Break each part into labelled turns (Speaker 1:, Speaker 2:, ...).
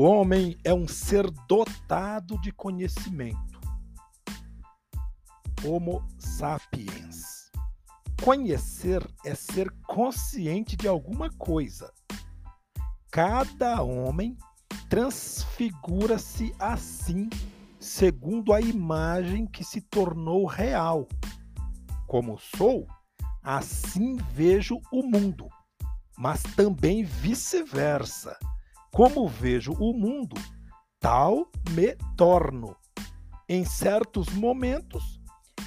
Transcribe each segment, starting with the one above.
Speaker 1: homem é um ser dotado de conhecimento. Homo sapiens. Conhecer é ser consciente de alguma coisa. Cada homem transfigura-se assim, segundo a imagem que se tornou real. Como sou, assim vejo o mundo, mas também vice-versa. Como vejo o mundo, tal me torno. Em certos momentos,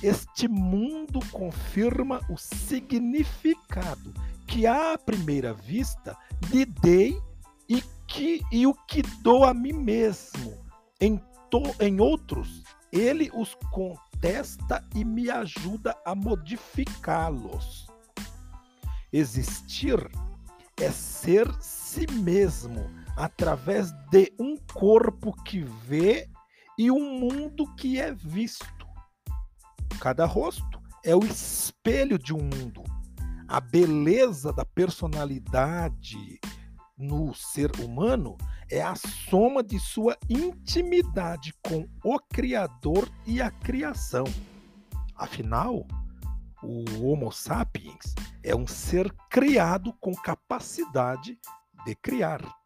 Speaker 1: este mundo confirma o significado que à primeira vista lhe dei e, que, e o que dou a mim mesmo. Em, to, em outros, ele os contesta e me ajuda a modificá-los. Existir é ser si mesmo através de um corpo que vê e um mundo que é visto. Cada rosto é o espelho de um mundo. A beleza da personalidade no ser humano é a soma de sua intimidade com o Criador e a criação. Afinal, o Homo sapiens é um ser criado com capacidade de criar.